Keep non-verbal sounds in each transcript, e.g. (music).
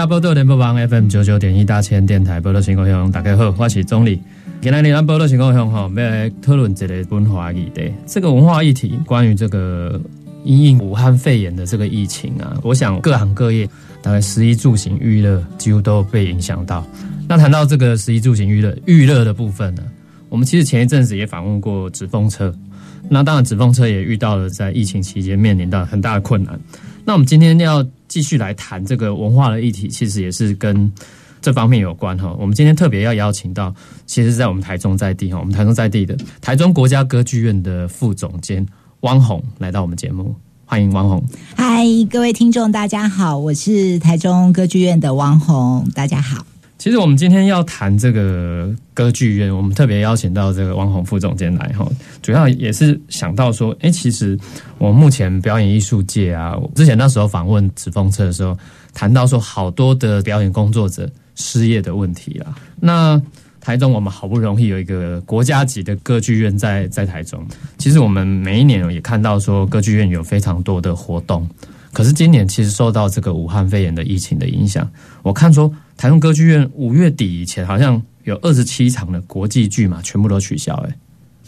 欢迎收听《波多联播网 FM 九九点一大千电台波多情况乡》，大家好，我是总理。今天咱波多情况乡哈，要来讨论这个文化议题。这个文化议题，关于这个因应武汉肺炎的这个疫情啊，我想各行各业，大概食衣住行娱乐几乎都被影响到。那谈到这个食衣住行娱乐娱乐的部分呢，我们其实前一阵子也访问过纸风车，那当然纸风车也遇到了在疫情期间面临到很大的困难。那我们今天要。继续来谈这个文化的议题，其实也是跟这方面有关哈。我们今天特别要邀请到，其实，在我们台中在地哈，我们台中在地的台中国家歌剧院的副总监汪红来到我们节目，欢迎汪红。嗨，各位听众，大家好，我是台中歌剧院的汪红，大家好。其实我们今天要谈这个歌剧院，我们特别邀请到这个汪红副总监来哈，主要也是想到说，哎，其实我目前表演艺术界啊，之前那时候访问纸风车的时候，谈到说好多的表演工作者失业的问题啊。那台中我们好不容易有一个国家级的歌剧院在在台中，其实我们每一年也看到说歌剧院有非常多的活动，可是今年其实受到这个武汉肺炎的疫情的影响，我看说。台中歌剧院五月底以前好像有二十七场的国际剧嘛，全部都取消。哎，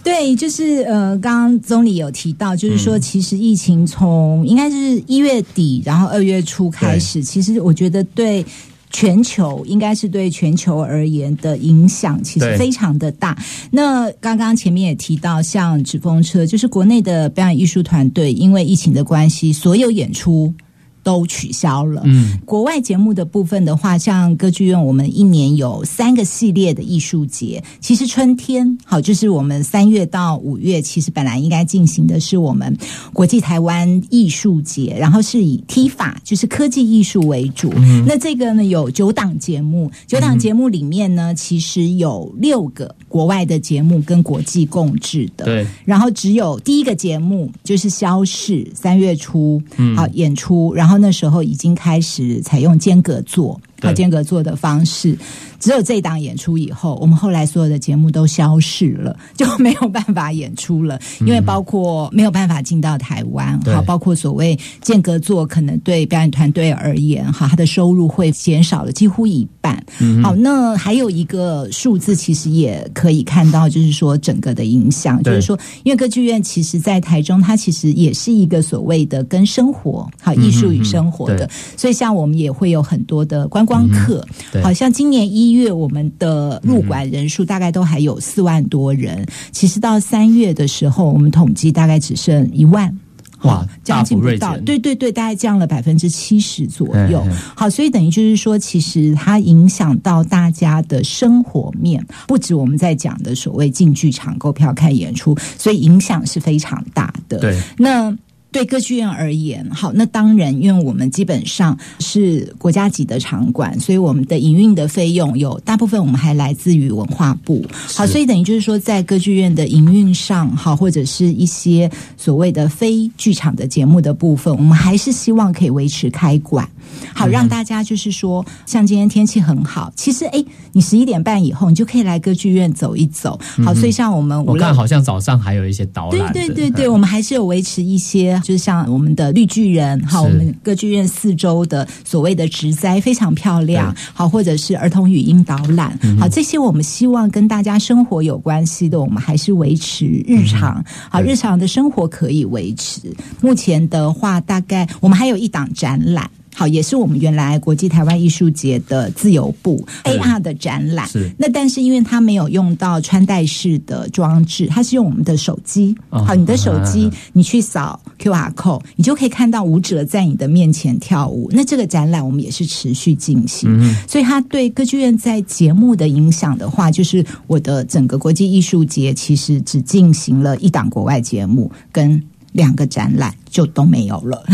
对，就是呃，刚刚总理有提到，就是说，其实疫情从应该是一月底，然后二月初开始，其实我觉得对全球应该是对全球而言的影响，其实非常的大。那刚刚前面也提到，像纸风车，就是国内的表演艺术团队，因为疫情的关系，所有演出。都取消了。嗯，国外节目的部分的话，像歌剧院，我们一年有三个系列的艺术节。其实春天好，就是我们三月到五月，其实本来应该进行的是我们国际台湾艺术节，然后是以 T 法，就是科技艺术为主。嗯那这个呢，有九档节目，九档节目里面呢，其实有六个国外的节目跟国际共治的。对，然后只有第一个节目就是消逝，三月初好演出，然后。那时候已经开始采用间隔做。靠间隔做的方式，只有这档演出以后，我们后来所有的节目都消失了，就没有办法演出了。因为包括没有办法进到台湾，好，包括所谓间隔座，可能对表演团队而言，哈，他的收入会减少了几乎一半。好，那还有一个数字，其实也可以看到，就是说整个的影响，就是说，因为歌剧院其实在台中，它其实也是一个所谓的跟生活，好，艺术与生活的，所以像我们也会有很多的观光。光客，好像今年一月我们的入馆人数大概都还有四万多人，其实到三月的时候，我们统计大概只剩一万，哇，将近不到，对对对，大概降了百分之七十左右。好，所以等于就是说，其实它影响到大家的生活面，不止我们在讲的所谓进剧场购票看演出，所以影响是非常大的。对，那。对歌剧院而言，好，那当然，因为我们基本上是国家级的场馆，所以我们的营运的费用有大部分我们还来自于文化部。好，所以等于就是说，在歌剧院的营运上，好，或者是一些所谓的非剧场的节目的部分，我们还是希望可以维持开馆，好，让大家就是说，像今天天气很好，其实哎，你十一点半以后，你就可以来歌剧院走一走。好，所以像我们，我看好像早上还有一些导览，对对对对，我们还是有维持一些。就是像我们的绿巨人，好，我们歌剧院四周的所谓的植栽非常漂亮，好，或者是儿童语音导览，好，这些我们希望跟大家生活有关系的，我们还是维持日常，好，日常的生活可以维持。目前的话，大概我们还有一档展览。好，也是我们原来国际台湾艺术节的自由部 AR 的展览。是那，但是因为它没有用到穿戴式的装置，它是用我们的手机。好，你的手机你去扫 QR code，你就可以看到舞者在你的面前跳舞。那这个展览我们也是持续进行。所以它对歌剧院在节目的影响的话，就是我的整个国际艺术节其实只进行了一档国外节目跟两个展览，就都没有了。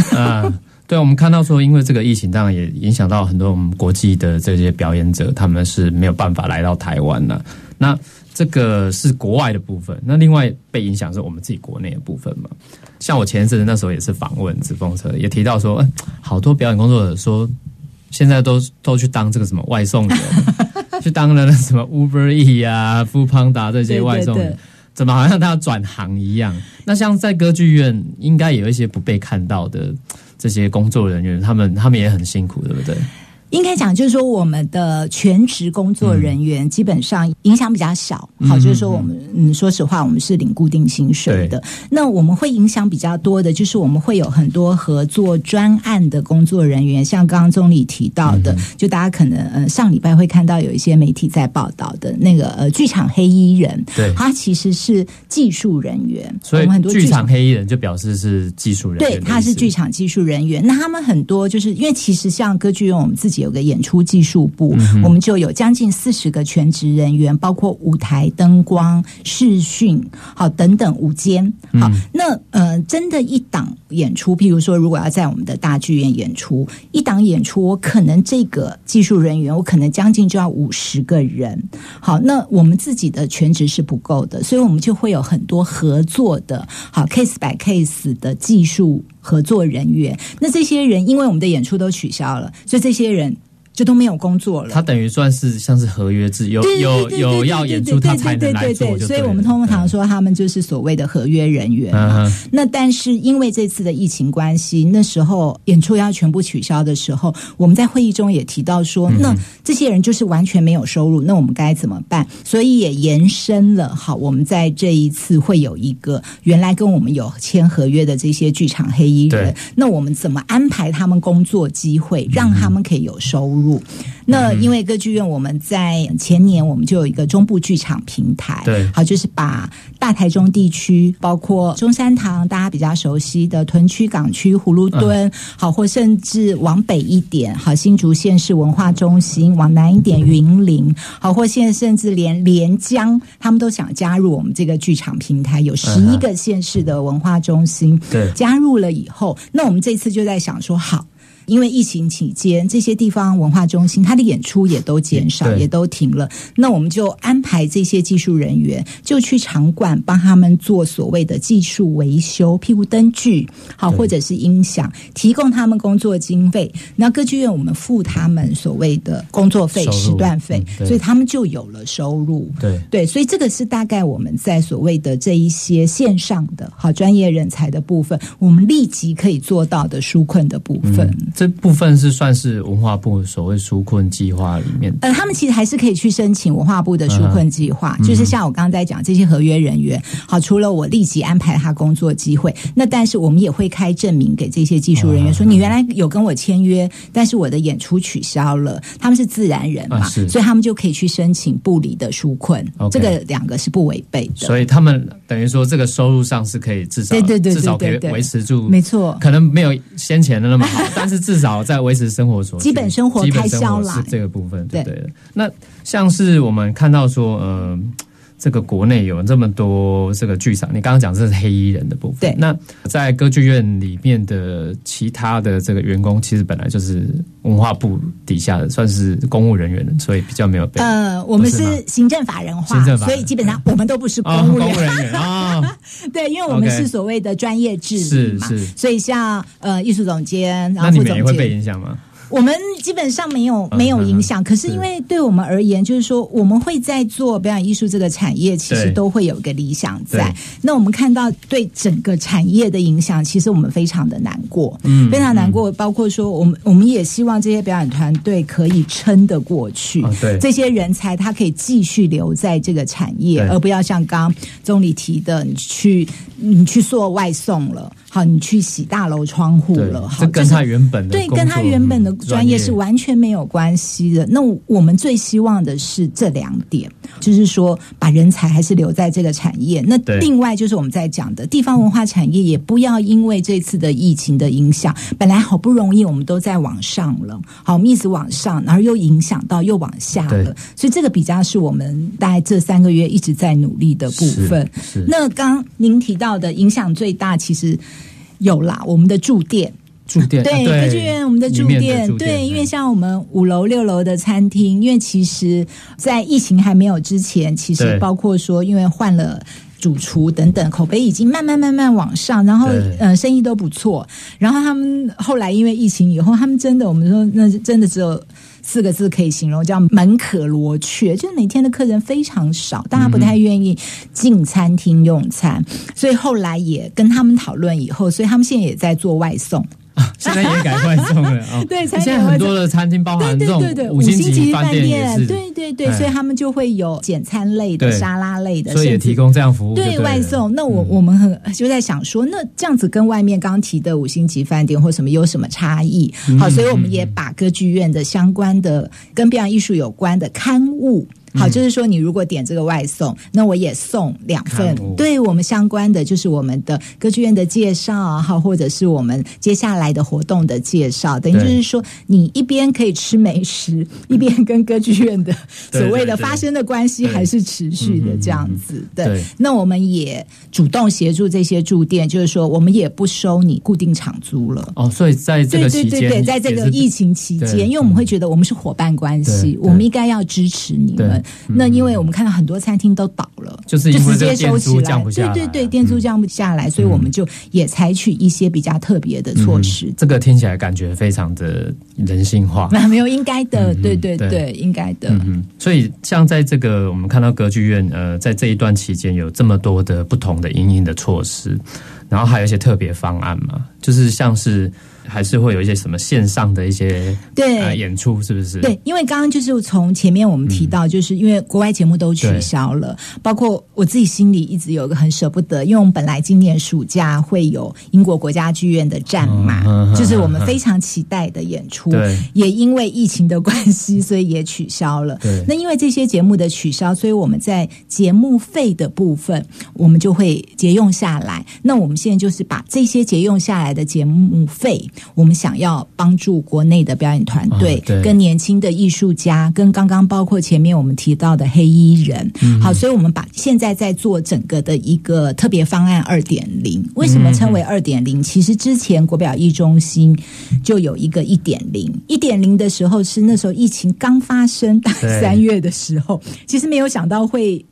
对，我们看到说，因为这个疫情，当然也影响到很多我们国际的这些表演者，他们是没有办法来到台湾的。那这个是国外的部分，那另外被影响是我们自己国内的部分嘛？像我前一阵子那时候也是访问纸风车，也提到说，嗯，好多表演工作者说，现在都都去当这个什么外送员，(laughs) 去当了什么 Uber E 啊、富邦达这些外送员。怎么好像他要转行一样？那像在歌剧院，应该有一些不被看到的这些工作人员，他们他们也很辛苦，对不对？应该讲，就是说我们的全职工作人员基本上影响比较小。好，就是说我们，嗯，说实话，我们是领固定薪水的。那我们会影响比较多的，就是我们会有很多合作专案的工作人员，像刚刚总理提到的，就大家可能呃上礼拜会看到有一些媒体在报道的那个呃剧场黑衣人，对，他其实是技术人员。所以很多剧场黑衣人就表示是技术人员，对，他是剧场技术人员。那他们很多就是因为其实像歌剧院，我们自己。有个演出技术部，我们就有将近四十个全职人员，包括舞台灯光、视讯，好等等五间。好，那呃，真的，一档演出，譬如说，如果要在我们的大剧院演出，一档演出，我可能这个技术人员，我可能将近就要五十个人。好，那我们自己的全职是不够的，所以我们就会有很多合作的，好 case by case 的技术。合作人员，那这些人因为我们的演出都取消了，所以这些人。就都没有工作了。他等于算是像是合约制，有有有要演出他才能来做。所以我们通常说他们就是所谓的合约人员。那但是因为这次的疫情关系，那时候演出要全部取消的时候，我们在会议中也提到说，那这些人就是完全没有收入，那我们该怎么办？所以也延伸了。好，我们在这一次会有一个原来跟我们有签合约的这些剧场黑衣人，那我们怎么安排他们工作机会，让他们可以有收入？那因为歌剧院，我们在前年我们就有一个中部剧场平台，对，好，就是把大台中地区，包括中山堂大家比较熟悉的屯区、港区、葫芦墩，好，或甚至往北一点，好，新竹县市文化中心，往南一点云林，好，或现在甚至连连江，他们都想加入我们这个剧场平台，有十一个县市的文化中心，对，加入了以后，那我们这次就在想说，好。因为疫情期间，这些地方文化中心它的演出也都减少，也都停了。那我们就安排这些技术人员，就去场馆帮他们做所谓的技术维修，譬如灯具好，或者是音响，提供他们工作经费。那歌剧院我们付他们所谓的工作费、时段费，所以他们就有了收入。对对，所以这个是大概我们在所谓的这一些线上的好专业人才的部分，我们立即可以做到的纾困的部分。这部分是算是文化部所谓纾困计划里面，呃，他们其实还是可以去申请文化部的纾困计划，就是像我刚刚在讲这些合约人员，好，除了我立即安排他工作机会，那但是我们也会开证明给这些技术人员，说你原来有跟我签约，但是我的演出取消了，他们是自然人嘛，所以他们就可以去申请部里的纾困，这个两个是不违背的，所以他们等于说这个收入上是可以至少对对对至少可以维持住，没错，可能没有先前的那么好，(laughs) 但是。至少在维持生活所基本生活开销啦，是这个部分对对。那像是我们看到说，呃，这个国内有这么多这个剧场，你刚刚讲这是黑衣人的部分。对，那在歌剧院里面的其他的这个员工，其实本来就是文化部底下的，算是公务人员，所以比较没有被。呃，我们是行政法人化，所以基本上我们都不是公务人员啊。(laughs) 对，因为我们是所谓的专业制是是，所以像呃艺术总监，然后副总监会被影响吗？我们基本上没有没有影响，可是因为对我们而言，就是说我们会在做表演艺术这个产业，其实都会有一个理想在。那我们看到对整个产业的影响，其实我们非常的难过，嗯，非常难过。包括说，我们我们也希望这些表演团队可以撑得过去，对这些人才他可以继续留在这个产业，而不要像刚总理提的，你去你去做外送了。好，你去洗大楼窗户了，好，跟他原本的对，跟他原本的专业是完全没有关系的。那我们最希望的是这两点，就是说把人才还是留在这个产业。那另外就是我们在讲的地方文化产业，也不要因为这次的疫情的影响，本来好不容易我们都在往上了，好，我们一直往上，然后又影响到又往下了。所以这个比较是我们大概这三个月一直在努力的部分。那刚您提到的影响最大，其实。有啦，我们的驻店住店对，对歌剧院我们的住店，对，因为嗯像我们五楼、六楼的餐厅，因为其实，在疫情还没有之前，其实包括说，因为换了。主厨等等，口碑已经慢慢慢慢往上，然后嗯呃生意都不错。然后他们后来因为疫情以后，他们真的我们说那真的只有四个字可以形容，叫门可罗雀，就是每天的客人非常少，大家不太愿意进餐厅用餐，所以后来也跟他们讨论以后，所以他们现在也在做外送。(laughs) 现在也改外送了哦。对现在很多的餐厅包含这种五星级饭饭店也是，对对对，哎所以他们就会有简餐类的、沙拉类的，所以也提供这样服务就对外送。那我、嗯我们很就在想说，那这样子跟外面刚刚提的五星级饭店或什么有什么差异？嗯好，所以我们也把歌剧院的相关的跟表演艺术有关的刊物。好，嗯。就是说，你如果点这个外送，那我也送两份，对我们相关的，就是我们的歌剧院的介绍，哈，或者是我们接下来的活动的介绍。等于就是说，你一边可以吃美食，一边跟歌剧院的所谓的发生的关系还是持续的这样子。对对，那我们也主动协助这些住店，就是说，我们也不收你固定场租了。哦，所以在这对个期间，对对对，在这个疫情期间，因为我们会觉得我们是伙伴关系我们应该要支持你们。对那因为我们看到很多餐厅都倒了，就是就直接收起来，对对对，嗯店租降不下来，所以我们就也采取一些比较特别的措施嗯。这个听起来感觉非常的人性化。那 (laughs) 没有应该的，嗯对对对对，应该的。嗯哼，所以像在这个我们看到歌剧院，呃，在这一段期间有这么多的不同的营运的措施，然后还有一些特别方案嘛，就是像是还是会有一些什么线上的一些对。呃演出，是不是？对，因为刚刚就是从前面我们提到，就是因为国外节目都取消了，包括我自己心里一直有一个很舍不得，因为我们本来今年暑假会有英国国家剧院的战马，就是我们非常期待的演出，对。也因为疫情的关系，所以也取消了。对。那因为这些节目的取消，所以我们在节目费的部分，我们就会节用下来。那我们现在就是把这些节用下来的节目费，我们想要帮助国内的表演团队啊，跟年轻的艺术家，跟刚刚包括前面我们提到的黑衣人，嗯好，所以我们把现在在做整个的一个特别方案二点零。为什么称为二点零？其实之前国表艺中心就有一个一点零，一点零的时候是那时候疫情刚发生，大概三月的时候，其实没有想到会。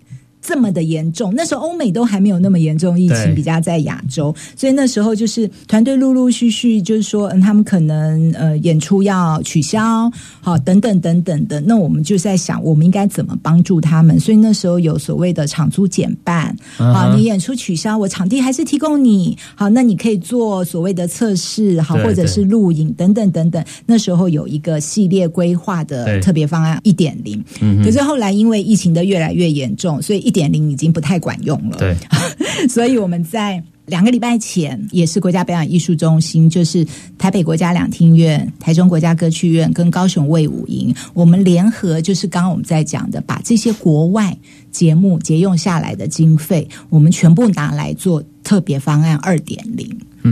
这么的严重，那时候欧美都还没有那么严重，疫情比较在亚洲，所以那时候就是团队陆陆续续就是说，嗯，他们可能呃演出要取消，好等等等等的，那我们就在想，我们应该怎么帮助他们？所以那时候有所谓的场租减半，好，你演出取消，我场地还是提供你，好，那你可以做所谓的测试，好，或者是录影等等等等。那时候有一个系列规划的特别方案一点零，嗯可是后来因为疫情的越来越严重，所以一点零已经不太管用了。对，(laughs) 所以我们在两个礼拜前，也是国家表演艺术中心，就是台北国家两厅院、台中国家歌剧院跟高雄卫武营，我们联合，就是刚刚我们在讲的，把这些国外节目节用下来的经费，我们全部拿来做特别方案二点零。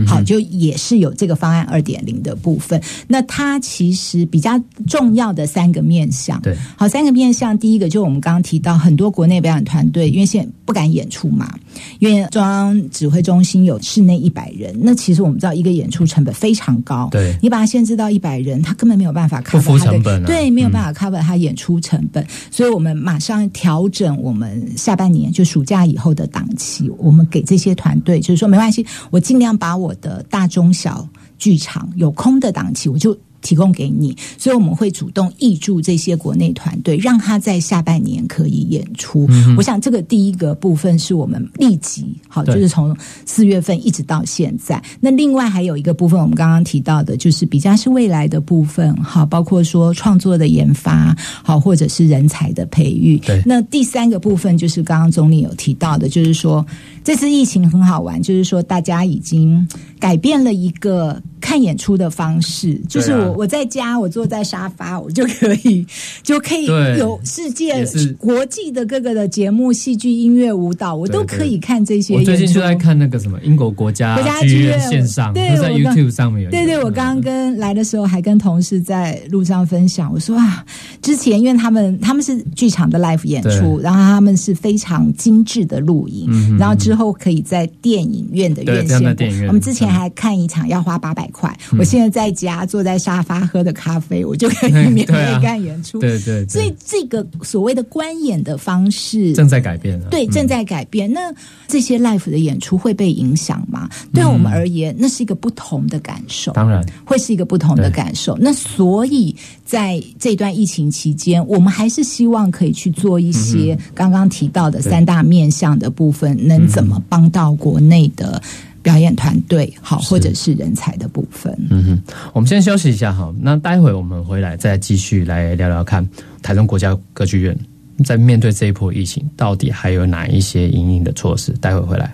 好，就也是有这个方案二点零的部分。那它其实比较重要的三个面向，对，好，三个面向。第一个就我们刚刚提到，很多国内表演团队因为现在不敢演出嘛，因为中央指挥中心有室内一百人，那其实我们知道一个演出成本非常高，对。你把它限制到一百人，他根本没有办法不 cover 敷他的成本啊。对，没有办法 cover 他演出成本，所以我们马上调整我们下半年就暑假以后的档期，我们给这些团队就是说没关系，我尽量把我的大中小剧场有空的档期，我就。提供给你，所以我们会主动挹注这些国内团队，让他在下半年可以演出。我想这个第一个部分是我们立即好，就是从四月份一直到现在。那另外还有一个部分，我们刚刚提到的，就是比较是未来的部分，好，包括说创作的研发，好，或者是人才的培育。对那第三个部分就是刚刚总理有提到的，就是说这次疫情很好玩，就是说大家已经改变了一个看演出的方式，就是我我在家，我坐在沙发，我就可以就可以有世界国际的各个的节目、戏剧、音乐、舞蹈，我都可以看这些我。最近就在看那个什么英国国家国家剧剧院院线上，对在 YouTube 上面。对对，我刚刚跟来的时候还跟同事在路上分享，我说啊，之前因为他们他们是剧场的 live 演出，然后他们是非常精致的录影，然后之后可以在电影院的院线电影院我们之前还看一场要花八百块。我现在在家坐在沙发喝的咖啡，我就可以免费 (laughs) 看演出。对对，所以这个所谓的观演的方式正在改变。对，正在改变。那这些 l i f e 的演出会被影响吗？对我们而言，那是一个不同的感受。当然，会是一个不同的感受。那所以在这段疫情期间，我们还是希望可以去做一些刚刚提到的三大面向的部分，能怎么帮到国内的表演团队，好，或者是人才的部分。嗯哼，我们先休息一下哈，那待会我们回来再继续来聊聊看台中国家歌剧院在面对这一波疫情，到底还有哪一些隐隐的措施？待会回来。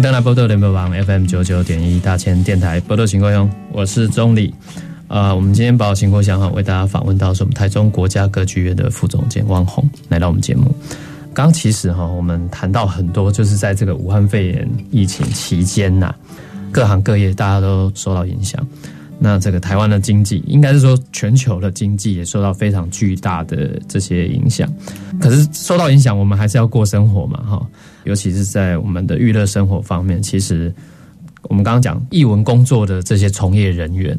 登来波多联播网 FM 九九点一大千电台波多情况用，我是钟理。呃，我们今天把情况想好，为大家访问到是我们台中国家歌剧院的副总监汪宏来到我们节目。刚其实哈，我们谈到很多，就是在这个武汉肺炎疫情期间呐，各行各业大家都受到影响。那这个台湾的经济，应该是说全球的经济也受到非常巨大的这些影响。可是受到影响，我们还是要过生活嘛，哈。尤其是在我们的娱乐生活方面，其实我们刚刚讲译文工作的这些从业人员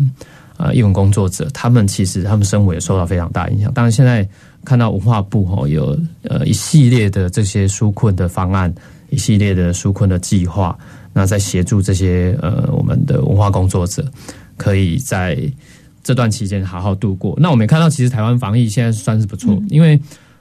啊，译文工作者，他们其实他们生活也受到非常大影响。当然，现在看到文化部哈有呃一系列的这些纾困的方案，一系列的纾困的计划，那在协助这些呃我们的文化工作者，可以在这段期间好好度过。那我们也看到，其实台湾防疫现在算是不错，因为。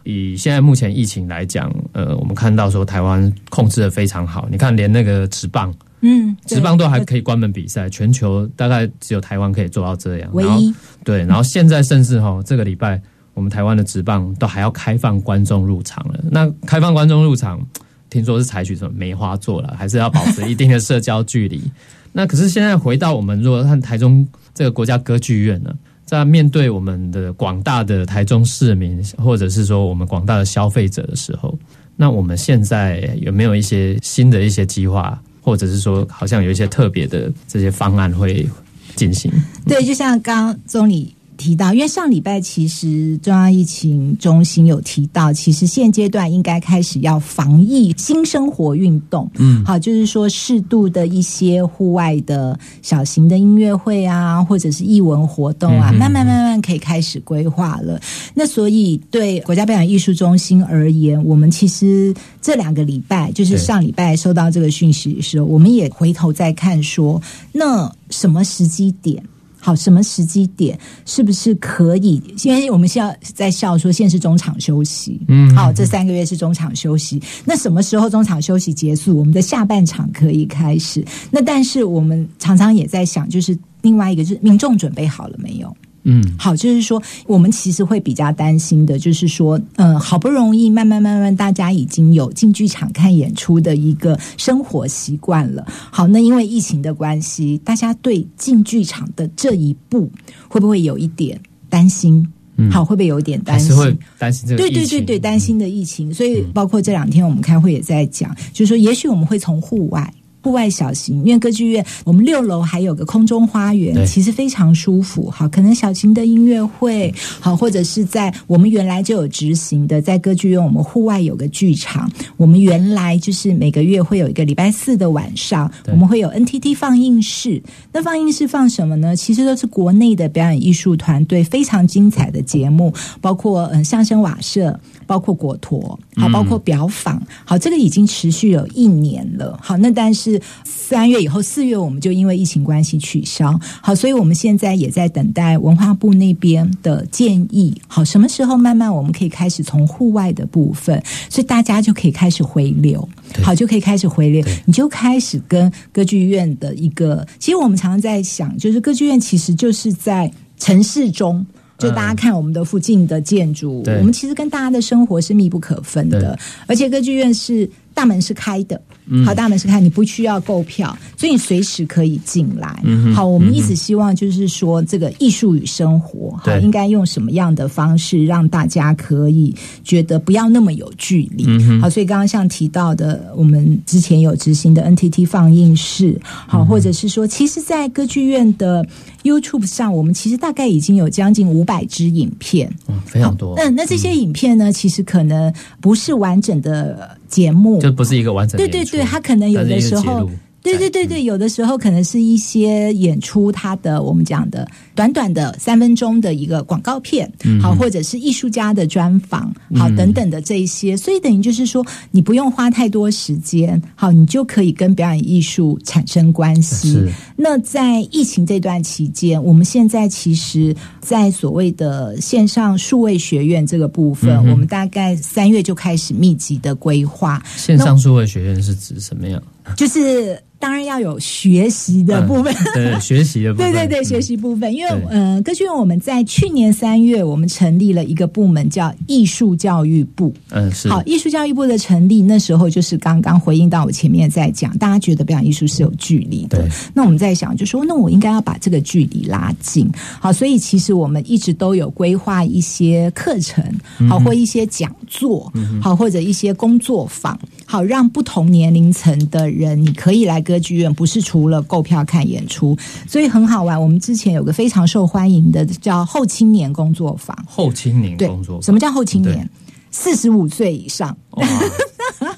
以现在目前疫情来讲，呃，我们看到说台湾控制的非常好。你看，连那个直棒，嗯，职棒都还可以关门比赛，全球大概只有台湾可以做到这样。唯一对，然后现在甚至哈，这个礼拜我们台湾的直棒都还要开放观众入场了。那开放观众入场，听说是采取什么梅花座了，还是要保持一定的社交距离？那可是现在回到我们如果看台中这个国家歌剧院呢？在面对我们的广大的台中市民，或者是说我们广大的消费者的时候，那我们现在有没有一些新的一些计划，或者是说好像有一些特别的这些方案会进行？对，就像刚总理。提到，因为上礼拜其实中央疫情中心有提到，其实现阶段应该开始要防疫新生活运动。嗯，好，就是说适度的一些户外的小型的音乐会啊，或者是艺文活动啊，慢慢慢慢可以开始规划了。那所以对国家表演艺术中心而言，我们其实这两个礼拜，就是上礼拜收到这个讯息的时候，我们也回头再看说，那什么时机点？好，什么时机点是不是可以？因为我们现在在笑说，现在是中场休息。嗯，好，这三个月是中场休息。那什么时候中场休息结束，我们的下半场可以开始？那但是我们常常也在想，就是另外一个，就是民众准备好了没有？嗯，好，就是说，我们其实会比较担心的，就是说，嗯，好不容易慢慢慢慢，大家已经有进剧场看演出的一个生活习惯了。好，那因为疫情的关系，大家对进剧场的这一步会不会有一点担心？好，会不会有一点担心？担心这个？对对对对，担心的疫情。所以，包括这两天我们开会也在讲，就是说，也许我们会从户外。户外小型，因为歌剧院我们六楼还有个空中花园，其实非常舒服。好，可能小型的音乐会，好，或者是在我们原来就有执行的，在歌剧院我们户外有个剧场。我们原来就是每个月会有一个礼拜四的晚上，我们会有 NTT 放映室。那放映室放什么呢？其实都是国内的表演艺术团队非常精彩的节目，包括嗯相声瓦舍。包括果陀，好，包括表坊，好，这个已经持续有一年了。好，那但是三月以后，四月我们就因为疫情关系取消。好，所以我们现在也在等待文化部那边的建议。好，什么时候慢慢我们可以开始从户外的部分，所以大家就可以开始回流。好，就可以开始回流，你就开始跟歌剧院的一个。其实我们常常在想，就是歌剧院其实就是在城市中。就大家看我们的附近的建筑，我们其实跟大家的生活是密不可分的，而且歌剧院是大门是开的。好，大门是开，你不需要购票，所以你随时可以进来。好，我们一直希望就是说，这个艺术与生活，好，应该用什么样的方式让大家可以觉得不要那么有距离。好，所以刚刚像提到的，我们之前有执行的 NTT 放映室，好，或者是说，其实，在歌剧院的 YouTube 上，我们其实大概已经有将近五百支影片，嗯，非常多。嗯，那这些影片呢，其实可能不是完整的。节目就不是一个完整，对对对，他可能有的时候。对对对对，有的时候可能是一些演出，它的我们讲的短短的三分钟的一个广告片，好，或者是艺术家的专访，好，等等的这一些，所以等于就是说，你不用花太多时间，好，你就可以跟表演艺术产生关系。那在疫情这段期间，我们现在其实，在所谓的线上数位学院这个部分，我们大概三月就开始密集的规划。线上数位学院是指什么样？就是。当然要有学习的部分，对学习的部分，(laughs) 对对对，学习部分。因为呃，歌剧院我们在去年三月，我们成立了一个部门，叫艺术教育部。嗯，是好，艺术教育部的成立，那时候就是刚刚回应到我前面在讲，大家觉得表演艺术是有距离的。那我们在想，就说那我应该要把这个距离拉近。好，所以其实我们一直都有规划一些课程，好或一些讲座，好或者一些工作坊，好让不同年龄层的人，你可以来。歌剧院不是除了购票看演出，所以很好玩。我们之前有个非常受欢迎的叫后青年工作坊。后青年工作，什么叫后青年？四十五岁以上。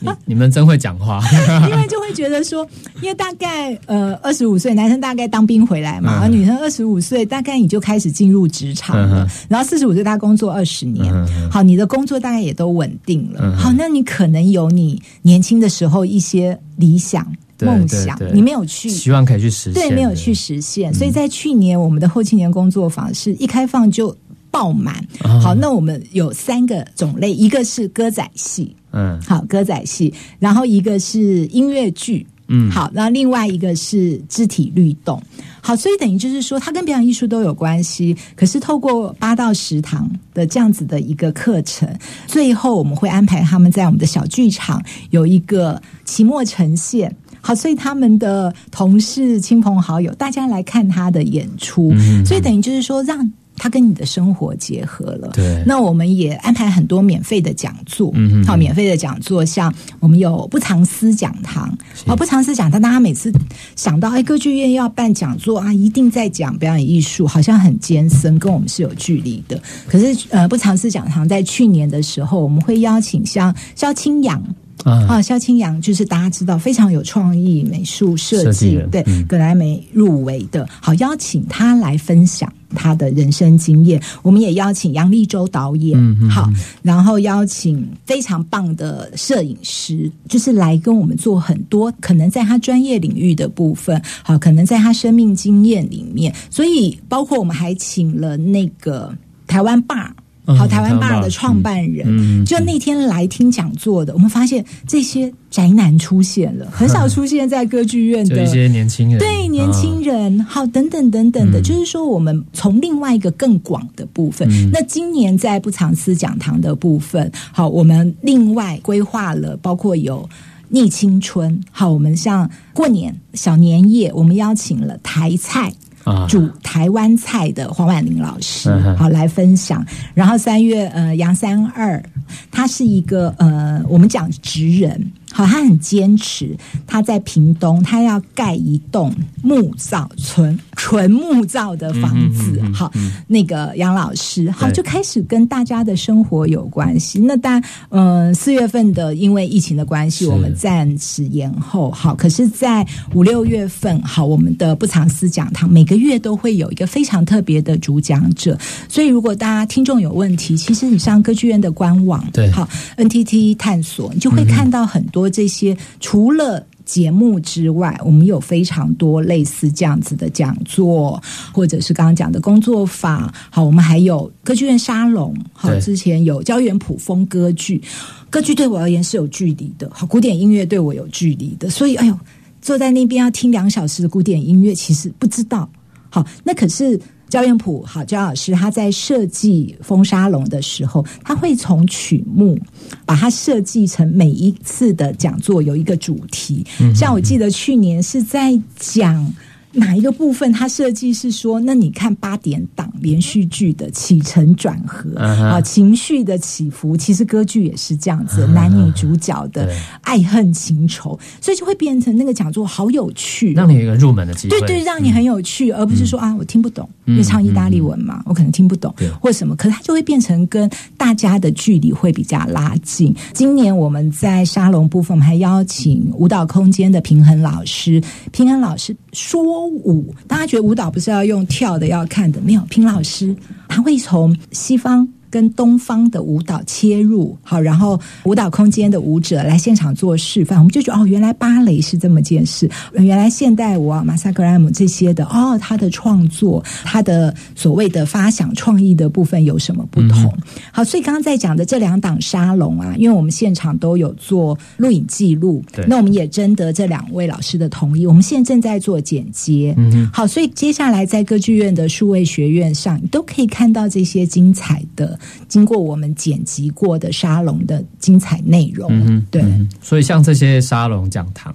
你你们真会讲话，(laughs) 因为就会觉得说，因为大概呃二十五岁男生大概当兵回来嘛，而女生二十五岁大概你就开始进入职场了，然后四十五岁大概工作二十年，好，你的工作大概也都稳定了，好，那你可能有你年轻的时候一些理想。梦想，你没有去，希望可以去实现，对，没有去实现。所以在去年，我们的后青年工作坊是一开放就爆满。好，那我们有三个种类，一个是歌仔戏，嗯，好，歌仔戏，然后一个是音乐剧，嗯，好，然后另外一个是肢体律动。好，所以等于就是说，它跟表演艺术都有关系。可是透过八到十堂的这样子的一个课程，最后我们会安排他们在我们的小剧场有一个期末呈现。好，所以他们的同事、亲朋好友，大家来看他的演出，所以等于就是说，让他跟你的生活结合了。对，那我们也安排很多免费的讲座，嗯，好，免费的讲座，像我们有不藏私讲堂，哦，不藏私讲堂，大家每次想到哎，歌剧院要办讲座啊，一定在讲表演艺术，好像很艰深，跟我们是有距离的。可是呃，不藏私讲堂在去年的时候，我们会邀请像肖清扬。啊，肖清扬就是大家知道非常有创意美术设计，对格莱美入围的，好邀请他来分享他的人生经验。我们也邀请杨立洲导演，好，然后邀请非常棒的摄影师，就是来跟我们做很多可能在他专业领域的部分，好，可能在他生命经验里面，所以包括我们还请了那个台湾爸。好，台湾爸的创办人，就那天来听讲座的，我们发现这些宅男出现了，(laughs) 很少出现在歌剧院的一些年轻人，对年轻人，好，等等等等的，就是说，我们从另外一个更广的部分，那今年在不藏私讲堂的部分，好，我们另外规划了，包括有逆青春，好，我们像过年小年夜，我们邀请了台菜。煮台湾菜的黄婉玲老师，好来分享。然后三月呃杨三二，他是一个呃我们讲职人，好，他很坚持，他在屏东，他要盖一栋木造纯纯木造的房子。好，那个杨老师，好，就开始跟大家的生活有关系。那当然，嗯，四月份的因为疫情的关系，我们暂时延后。好，可是，在五六月份，好，我们的不藏私讲堂每个月都会有一个非常特别的主讲者。所以，如果大家听众有问题，其实你上歌剧院的官网，对，好，NTT 探索，你就会看到很多这些除了节目之外，我们有非常多类似这样子的讲座，或者是刚刚讲的工作坊。好，我们还有歌剧院沙龙。好，之前有胶原普风歌剧，歌剧对我而言是有距离的。好，古典音乐对我有距离的，所以哎呦，坐在那边要听两小时的古典音乐，其实不知道。好，那可是。焦彦普好，焦老师他在设计风沙龙的时候，他会从曲目把它设计成每一次的讲座有一个主题。像我记得去年是在讲。哪一个部分它设计是说，那你看八点档连续剧的起承转合啊，情绪的起伏，其实歌剧也是这样子，男女主角的爱恨情仇，所以就会变成那个讲座好有趣，让你有一个入门的机会，对对，让你很有趣，而不是说啊我听不懂，因为唱意大利文嘛，我可能听不懂或什么，可是它就会变成跟大家的距离会比较拉近。今年我们在沙龙部分，我们还邀请舞蹈空间的平衡老师，平衡老师说。舞，大家觉得舞蹈不是要用跳的，要看的？没有，平老师他会从西方。跟东方的舞蹈切入，好，然后舞蹈空间的舞者来现场做示范，我们就觉得哦，原来芭蕾是这么件事，原来现代舞啊，马萨格莱姆这些的哦，他的创作，他的所谓的发想创意的部分有什么不同？好，所以刚刚在讲的这两档沙龙啊，因为我们现场都有做录影记录，那我们也征得这两位老师的同意，我们现在正在做剪接，嗯，好，所以接下来在歌剧院的数位学院上，你都可以看到这些精彩的。经过我们剪辑过的沙龙的精彩内容，对，所以像这些沙龙讲堂，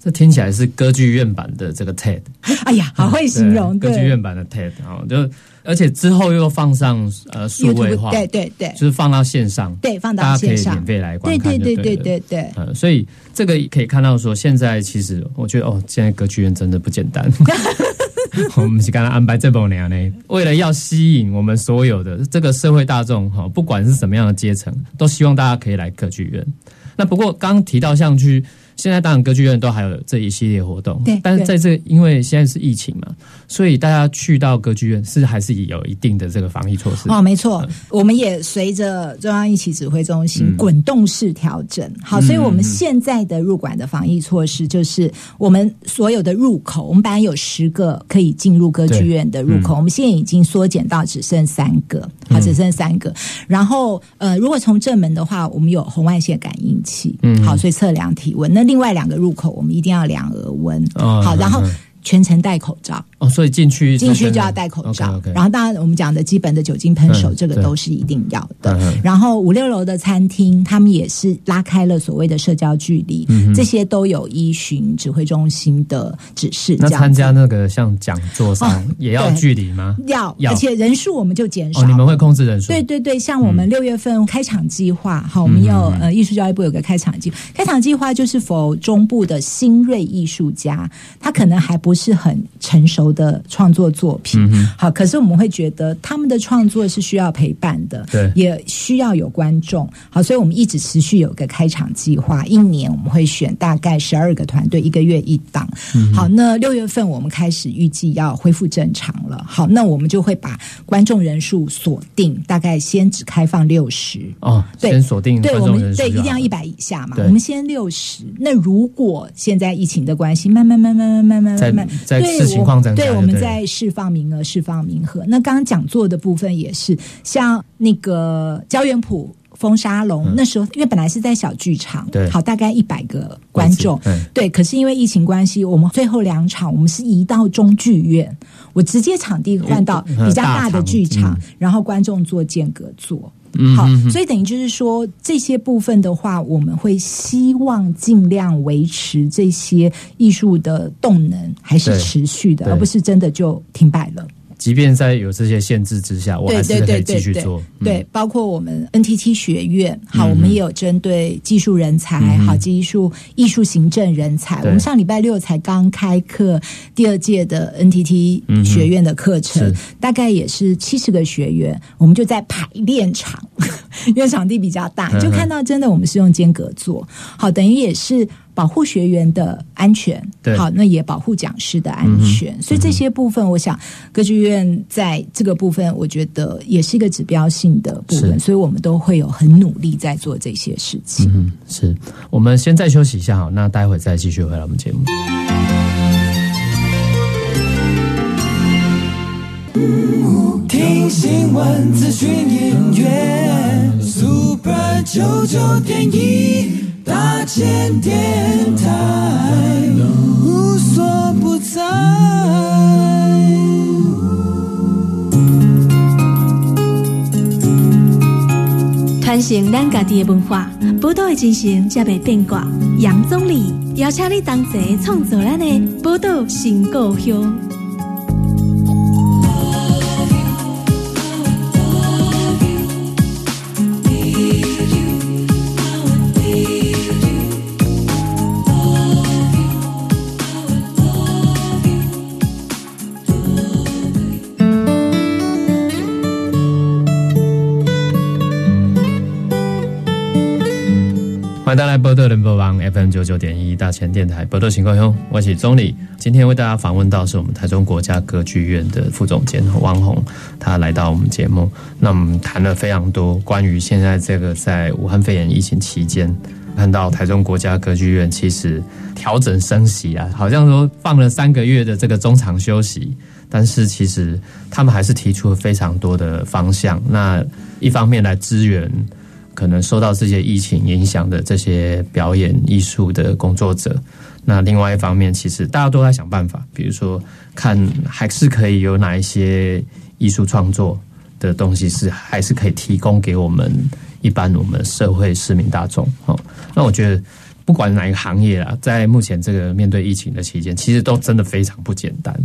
这听起来是歌剧院版的这个 TED。哎呀，(laughs) 好会形容，歌剧院版的 TED 啊，就而且之后又放上呃数位化，对对对，就是放到线上，对，放到线上，可以免费来观看，对对对对对对。呃，所以这个可以看到说，现在其实我觉得哦，现在歌剧院真的不简单。(laughs) (laughs) 我们是刚刚安排这波年呢，为了要吸引我们所有的这个社会大众哈，不管是什么样的阶层，都希望大家可以来歌剧院。那不过刚刚提到像去。现在当然歌剧院都还有这一系列活动，对。但是在这，因为现在是疫情嘛，所以大家去到歌剧院是还是有一定的这个防疫措施。哦，没错，我们也随着中央疫情指挥中心滚动式调整。好，所以我们现在的入馆的防疫措施就是，我们所有的入口，我们本来有十个可以进入歌剧院的入口，我们现在已经缩减到只剩三个，好，只剩三个。然后，呃，如果从正门的话，我们有红外线感应器，嗯，好，所以测量体温。那另外两个入口，我们一定要量额温。好，然后。全程戴口罩哦，所以进去进去就要戴口罩。然后当然我们讲的基本的酒精喷手，这个都是一定要的。然后五六楼的餐厅，他们也是拉开了所谓的社交距离，这些都有依循指挥中心的指示。那参加那个像讲座上也要距离吗？要，而且人数我们就减少。你们会控制人数？对对对，像我们六月份开场计划，好，我们有呃艺术教育部有个开场计，开场计划就是否中部的新锐艺术家，他可能还不。是很成熟的创作作品，好，可是我们会觉得他们的创作是需要陪伴的，对，也需要有观众，好，所以我们一直持续有个开场计划，一年我们会选大概十二个团队，一个月一档，好，那六月份我们开始预计要恢复正常了，好，那我们就会把观众人数锁定，大概先只开放六十。哦，先锁定，对我们对一定要一百以下嘛，我们先六十，那如果现在疫情的关系，慢慢慢慢慢慢慢慢慢。在视情况对，我们在释放名额，释放名额。那刚刚讲座的部分也是，像那个胶原谱风沙龙，那时候因为本来是在小剧场，对，好大概一百个观众，对。可是因为疫情关系，我们最后两场我们是移到中剧院，我直接场地换到比较大的剧场，然后观众做间隔座。好，所以等于就是说，这些部分的话，我们会希望尽量维持这些艺术的动能还是持续的，而不是真的就停摆了。即便在有这些限制之下，我还是可以继续做。对，包括我们 NTT 学院，好，我们也有针对技术人才，好，技术艺术行政人才。我们上礼拜六才刚开课，第二届的 NTT 学院的课程，大概也是七十个学员，我们就在排练场，(laughs) 因为场地比较大，就看到真的我们是用间隔做，好，等于也是。保护学员的安全，好，那也保护讲师的安全，所以这些部分，我想歌剧院在这个部分，我觉得也是一个指标性的部分，所以我们都会有很努力在做这些事情。嗯，是我们先再休息一下，好，那待会再继续回来我们节目。听新闻、资讯、音乐，Super 九九点一。大千电台无所不在。传承咱家己的文化，报道的进行才袂变卦。杨总理邀请你同齐创造咱的报道新故乡。大家来波多人播网 FM 九九点一大千电台波特情况兄，我是钟理。今天为大家访问到是我们台中国家歌剧院的副总监汪宏，他来到我们节目。那我们谈了非常多关于现在这个在武汉肺炎疫情期间，看到台中国家歌剧院其实调整升息啊，好像说放了三个月的这个中场休息，但是其实他们还是提出了非常多的方向。那一方面来支援。可能受到这些疫情影响的这些表演艺术的工作者，那另外一方面，其实大家都在想办法，比如说看还是可以有哪一些艺术创作的东西是还是可以提供给我们一般我们社会市民大众。哦，那我觉得不管哪一个行业啊，在目前这个面对疫情的期间，其实都真的非常不简单。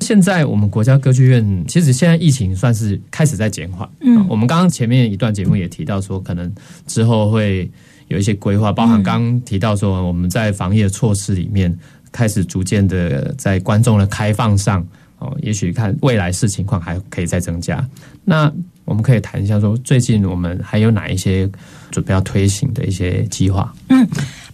现在我们国家歌剧院，其实现在疫情算是开始在减缓。嗯，我们刚刚前面一段节目也提到说，可能之后会有一些规划，包含刚刚提到说，我们在防疫的措施里面开始逐渐的在观众的开放上，哦，也许看未来是情况还可以再增加。那我们可以谈一下说，最近我们还有哪一些准备要推行的一些计划？嗯。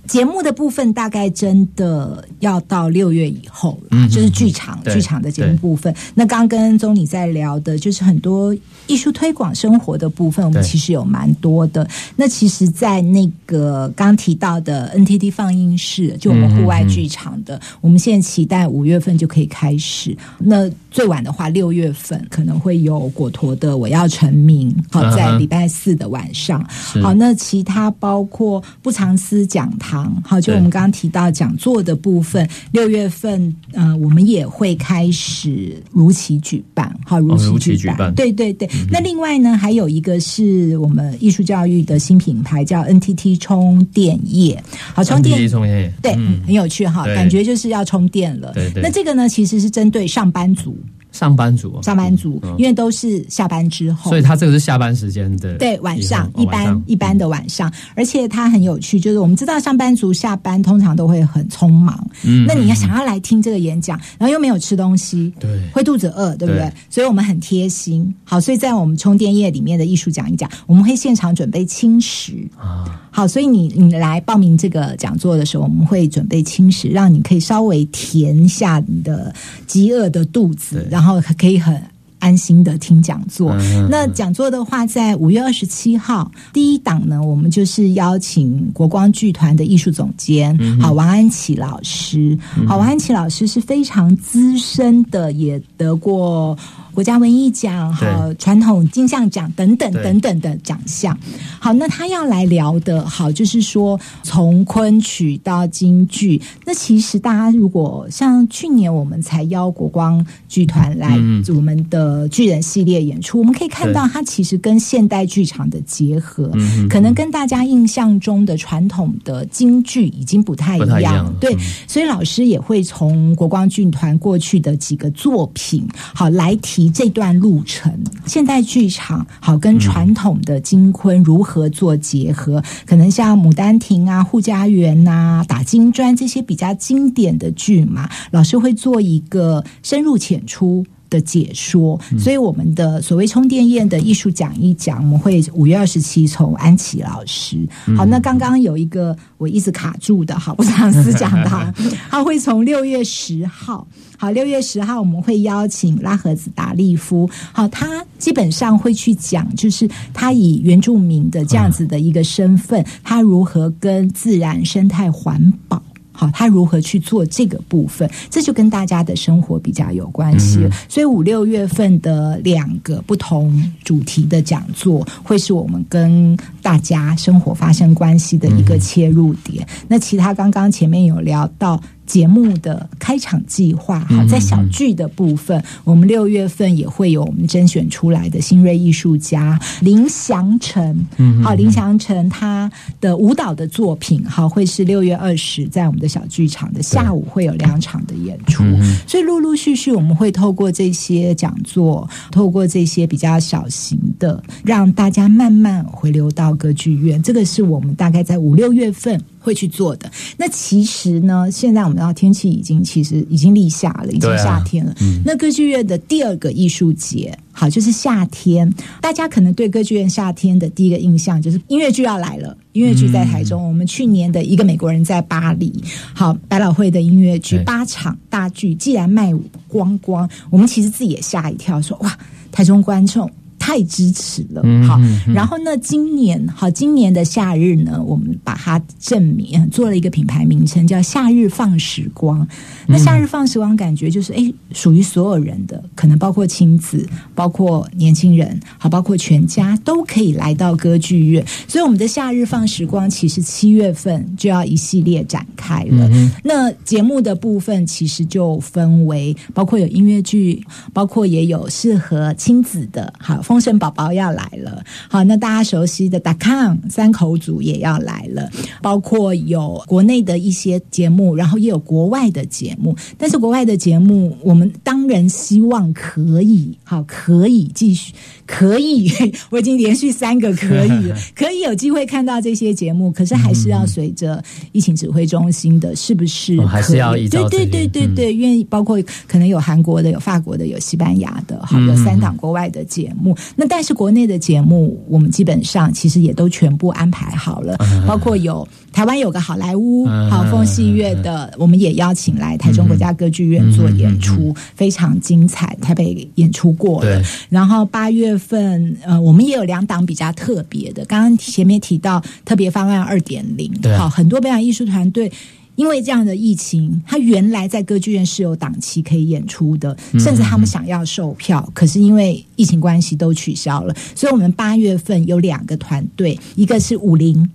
节目的部分大概真的要到六月以后了，就是剧场剧场的节目部分。那刚跟总理在聊的，就是很多艺术推广生活的部分，我们其实有蛮多的。那其实，在那个刚提到的 NTT 放映室，就我们户外剧场的，我们现在期待五月份就可以开始。那最晚的话，六月份可能会有果陀的《我要成名》，好在礼拜四的晚上。好，那其他包括不藏私讲堂。好，就我们刚刚提到讲座的部分，六月份，嗯，我们也会开始如期举办。好，如期举办。对对对。那另外呢，还有一个是我们艺术教育的新品牌，叫 NTT 充电业。好，充电充电液，对，很有趣哈，感觉就是要充电了。对对。那这个呢，其实是针对上班族。上班族，上班族，因为都是下班之后，所以他这个是下班时间的，对，晚上一般一般的晚上，而且他很有趣，就是我们知道上班族下班通常都会很匆忙，嗯，那你要想要来听这个演讲，然后又没有吃东西，对，会肚子饿，对不对？所以我们很贴心，好，所以在我们充电业里面的艺术讲一讲，我们会现场准备轻食。啊。好，所以你你来报名这个讲座的时候，我们会准备轻食，让你可以稍微填下你的饥饿的肚子，然后可以很安心的听讲座。那讲座的话，在五月二十七号第一档呢，我们就是邀请国光剧团的艺术总监，好王安琪老师。好，王安琪老师是非常资深的，也得过。国家文艺奖、哈传统金像奖等等等等的奖项。好，那他要来聊的，好，就是说从昆曲到京剧。那其实大家如果像去年我们才邀国光剧团来我们的巨人系列演出，我们可以看到它其实跟现代剧场的结合，可能跟大家印象中的传统的京剧已经不太一样。对，所以老师也会从国光剧团过去的几个作品，好来提。这段路程，现代剧场好跟传统的金昆如何做结合？可能像《牡丹亭》啊、《护家园》呐、《打金砖》这些比较经典的剧嘛，老师会做一个深入浅出。的解说，所以我们的所谓充电宴的艺术讲一讲，我们会五月二十七从安琪老师。好，那刚刚有一个我一直卡住的，好，我想思讲他，(laughs) 他会从六月十号，好，六月十号我们会邀请拉合子达利夫，好，他基本上会去讲，就是他以原住民的这样子的一个身份，他如何跟自然生态环保。好，他如何去做这个部分？这就跟大家的生活比较有关系了。所以五六月份的两个不同主题的讲座，会是我们跟大家生活发生关系的一个切入点。那其他刚刚前面有聊到。节目的开场计划，好，在小剧的部分，我们六月份也会有我们甄选出来的新锐艺术家林祥成，嗯，好，林祥成他的舞蹈的作品，好，会是六月二十在我们的小剧场的下午会有两场的演出，所以陆陆续续我们会透过这些讲座，透过这些比较小型的，让大家慢慢回流到歌剧院，这个是我们大概在五六月份。会去做的。那其实呢，现在我们知道天气已经其实已经立夏了，已经夏天了。那歌剧院的第二个艺术节，好，就是夏天。大家可能对歌剧院夏天的第一个印象就是音乐剧要来了。音乐剧在台中，我们去年的一个美国人在巴黎，好，百老汇的音乐剧八场大剧，既然卖光光，我们其实自己也吓一跳，说哇，台中观众。太支持了，好。然后呢，今年好，今年的夏日呢，我们把它证明做了一个品牌名称，叫“夏日放时光”。那“夏日放时光”感觉就是，哎，属于所有人的，可能包括亲子，包括年轻人，好，包括全家都可以来到歌剧院。所以，我们的“夏日放时光”其实七月份就要一系列展开了。那节目的部分其实就分为，包括有音乐剧，包括也有适合亲子的，好。风神宝宝要来了，好，那大家熟悉的达康三口组也要来了，包括有国内的一些节目，然后也有国外的节目。但是国外的节目，我们当然希望可以，好，可以继续，可以，我已经连续三个可以了，(laughs) 可以有机会看到这些节目。可是还是要随着疫情指挥中心的，是不是？还是要对对对对对，因为包括可能有韩国的，有法国的，有西班牙的，好，有三档国外的节目。那但是国内的节目，我们基本上其实也都全部安排好了，包括有台湾有个好莱坞好风戏乐的，我们也邀请来台中国家歌剧院做演出，非常精彩。台北演出过了，然后八月份呃，我们也有两档比较特别的，刚刚前面提到特别方案二点零，好，很多表演艺术团队。因为这样的疫情，他原来在歌剧院是有档期可以演出的，甚至他们想要售票，可是因为疫情关系都取消了。所以，我们八月份有两个团队，一个是武林，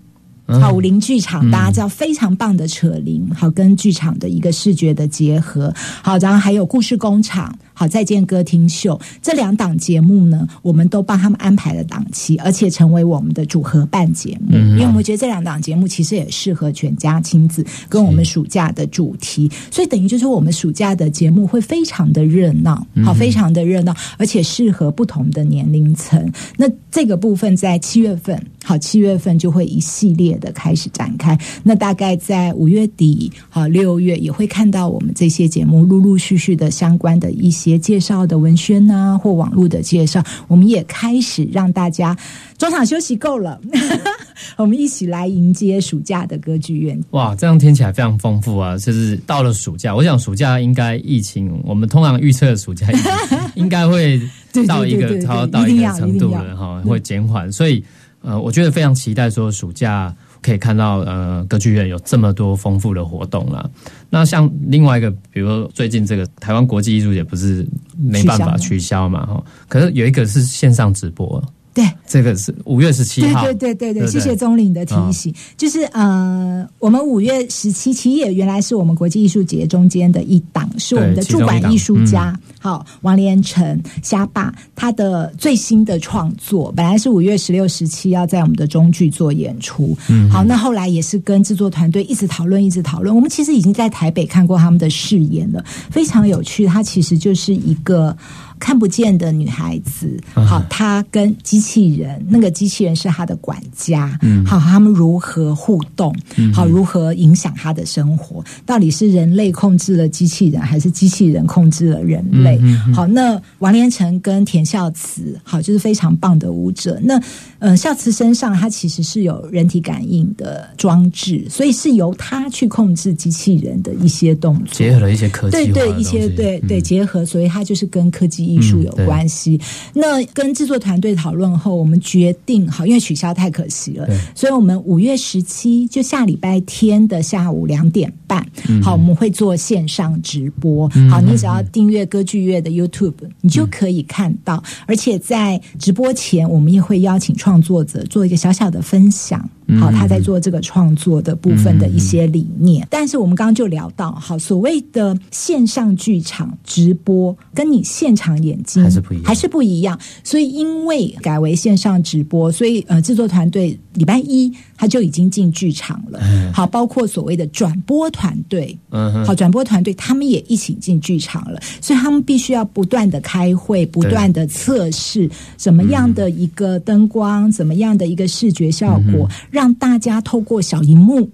好武林剧场，大家知道非常棒的扯铃，好跟剧场的一个视觉的结合，好，然后还有故事工厂。好，再见歌厅秀这两档节目呢，我们都帮他们安排了档期，而且成为我们的组合办节目。因为我们觉得这两档节目其实也适合全家亲子，跟我们暑假的主题，所以等于就是我们暑假的节目会非常的热闹，好，非常的热闹，而且适合不同的年龄层。那这个部分在七月份，好，七月份就会一系列的开始展开。那大概在五月底，好，六月也会看到我们这些节目陆陆续续的相关的一些。介绍的文宣呐，或网络的介绍，我们也开始让大家中场休息够了，(laughs) 我们一起来迎接暑假的歌剧院。哇，这样听起来非常丰富啊！就是到了暑假，我想暑假应该疫情，我们通常预测暑假 (laughs) 应该会到一个超到一个程度了哈，会减缓。所以呃，我觉得非常期待说暑假。可以看到，呃，歌剧院有这么多丰富的活动了。那像另外一个，比如说最近这个台湾国际艺术节不是没办法取消嘛？哈，可是有一个是线上直播。对，这个是五月十七号。对对对对对，谢谢钟岭的提醒。就是呃，我们五月十七，其实也原来是我们国际艺术节中间的一档，是我们的驻馆艺术家，好王连成虾爸他的最新的创作，本来是五月十六、十七要在我们的中剧做演出。嗯，好，那后来也是跟制作团队一直讨论，一直讨论。我们其实已经在台北看过他们的试演了，非常有趣。它其实就是一个。看不见的女孩子，好，她跟机器人，那个机器人是她的管家，嗯，好，他们如何互动，好，如何影响她的生活？到底是人类控制了机器人，还是机器人控制了人类？好，那王连成跟田孝慈，好，就是非常棒的舞者。那呃，孝慈身上他其实是有人体感应的装置，所以是由他去控制机器人的一些动作，结合了一些科技，对对，一些对对结合，所以他就是跟科技艺术有关系。那跟制作团队讨论后，我们决定好，因为取消太可惜了，所以我们五月十七就下礼拜天的下午两点半，好，我们会做线上直播。好，你只要订阅歌剧院的 YouTube，你就可以看到。而且在直播前，我们也会邀请创作者做一个小小的分享。好，他在做这个创作的部分的一些理念。但是我们刚刚就聊到，好，所谓的线上剧场直播，跟你现场演技还是不一样，还是不一样。所以因为改为线上直播，所以呃，制作团队礼拜一他就已经进剧场了。好，包括所谓的转播团队，嗯，好，转播团队他们也一起进剧场了。所以他们必须要不断的开会，不断的测试怎么样的一个灯光，怎么样的一个视觉效果，让让大家透过小荧幕。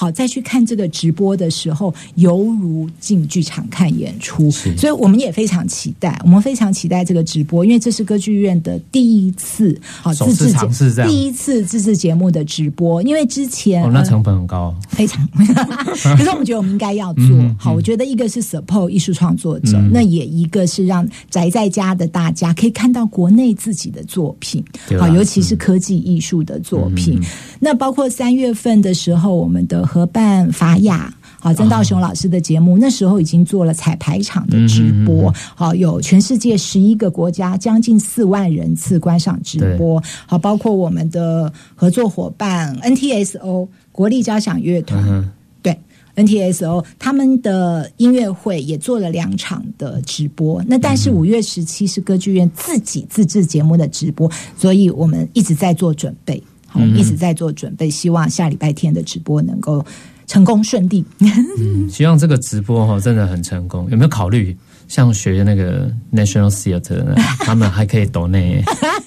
好，再去看这个直播的时候，犹如进剧场看演出，所以我们也非常期待，我们非常期待这个直播，因为这是歌剧院的第一次好自制节第一次自制节目的直播，因为之前哦，那成本很高，非常。(laughs) 可是我们觉得我们应该要做。好，我觉得一个是 support 艺术创作者，那也一个是让宅在家的大家可以看到国内自己的作品，好，尤其是科技艺术的作品。那包括三月份的时候，我们的。合办法雅，好曾道雄老师的节目，那时候已经做了彩排场的直播，好有全世界十一个国家将近四万人次观赏直播，好包括我们的合作伙伴 NTSO 国立交响乐团，对 NTSO 他们的音乐会也做了两场的直播。那但是五月十七是歌剧院自己自制节目的直播，所以我们一直在做准备。我们一直在做准备，希望下礼拜天的直播能够成功顺利。(laughs) 希望这个直播哈真的很成功。有没有考虑？像学那个 National Theatre，(laughs) 他们还可以抖内。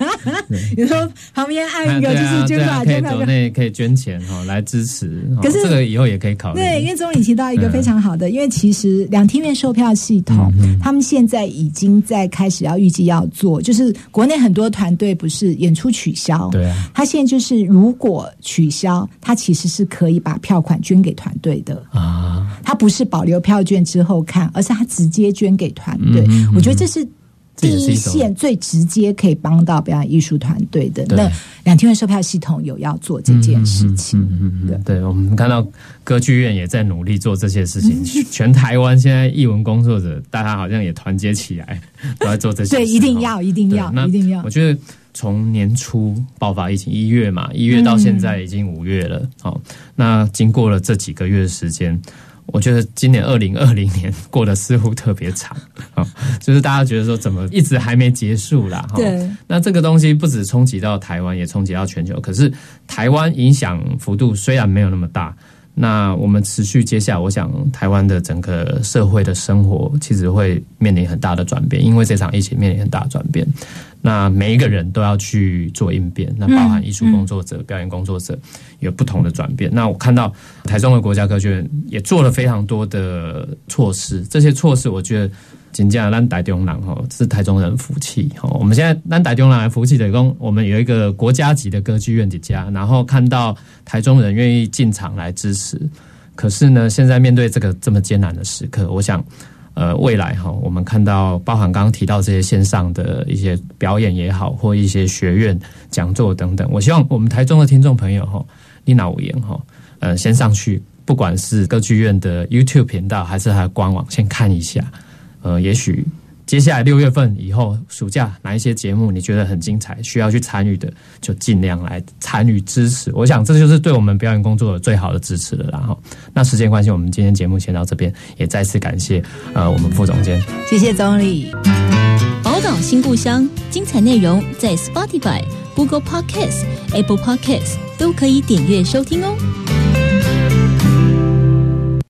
(laughs) 你说旁边按一个 (laughs) 就是捐款，可以抖内可以捐钱哈来支持。可是这个以后也可以考虑。对，因为总理提到一个非常好的，因为其实两厅院售票系统，他们现在已经在开始要预计要做，就是国内很多团队不是演出取消，对啊，他现在就是如果取消，他其实是可以把票款捐给团队的啊，他不是保留票券之后看，而是他直接捐给。团队，我觉得这是第一线最直接可以帮到表演艺术团队的。那两天的售票系统有要做这件事情，对，对我们看到歌剧院也在努力做这些事情。(laughs) 全台湾现在艺文工作者，大家好像也团结起来，都在做这些。对，一定要，一定要，一定要。我觉得从年初爆发疫情一月嘛，一月到现在已经五月了。好，那经过了这几个月的时间。我觉得今年二零二零年过得似乎特别长啊，(laughs) 就是大家觉得说怎么一直还没结束啦？哈，对。那这个东西不止冲击到台湾，也冲击到全球。可是台湾影响幅度虽然没有那么大，那我们持续接下来，我想台湾的整个社会的生活其实会面临很大的转变，因为这场疫情面临很大的转变。那每一个人都要去做应变，那包含艺术工作者、表演工作者有不同的转变。那我看到台中的国家歌剧院也做了非常多的措施，这些措施我觉得，仅讲让台中人哈是台中人福气哈。我们现在让台中人福气的工，我们有一个国家级的歌剧院的家，然后看到台中人愿意进场来支持。可是呢，现在面对这个这么艰难的时刻，我想。呃，未来哈，我们看到包含刚刚提到这些线上的一些表演也好，或一些学院讲座等等，我希望我们台中的听众朋友哈，丽娜五言哈，呃，先上去，不管是歌剧院的 YouTube 频道，还是它的官网，先看一下，呃，也许。接下来六月份以后，暑假哪一些节目你觉得很精彩，需要去参与的，就尽量来参与支持。我想这就是对我们表演工作的最好的支持了。然后，那时间关系，我们今天节目先到这边，也再次感谢呃我们副总监，谢谢总理。宝岛新故乡，精彩内容在 Spotify、Google Podcasts、Apple Podcasts 都可以点阅收听哦。